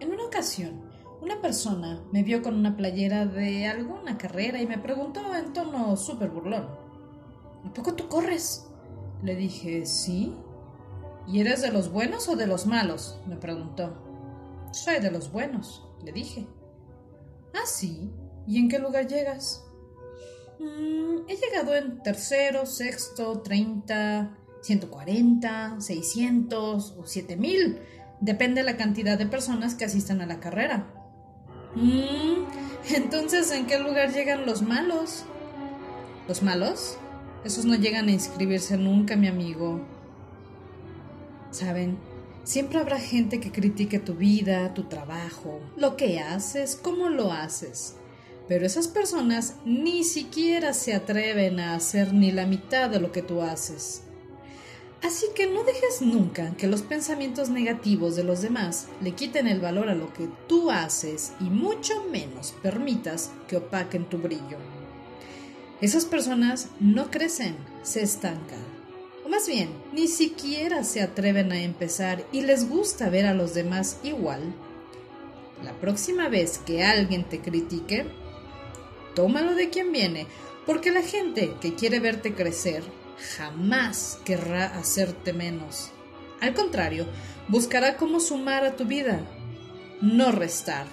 En una ocasión, una persona me vio con una playera de alguna carrera y me preguntó en tono súper burlón. ¿A poco tú corres? Le dije, sí. ¿Y eres de los buenos o de los malos? me preguntó. Soy de los buenos, le dije. Ah, sí. ¿Y en qué lugar llegas? Mm, he llegado en tercero, sexto, treinta, ciento cuarenta, seiscientos o siete mil. Depende de la cantidad de personas que asistan a la carrera. Mm, entonces, ¿en qué lugar llegan los malos? ¿Los malos? Esos no llegan a inscribirse nunca, mi amigo. Saben, siempre habrá gente que critique tu vida, tu trabajo, lo que haces, cómo lo haces. Pero esas personas ni siquiera se atreven a hacer ni la mitad de lo que tú haces. Así que no dejes nunca que los pensamientos negativos de los demás le quiten el valor a lo que tú haces y mucho menos permitas que opaquen tu brillo. Esas personas no crecen, se estancan. O más bien, ni siquiera se atreven a empezar y les gusta ver a los demás igual. La próxima vez que alguien te critique, tómalo de quien viene, porque la gente que quiere verte crecer jamás querrá hacerte menos. Al contrario, buscará cómo sumar a tu vida, no restar.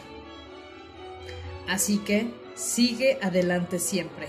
Así que sigue adelante siempre.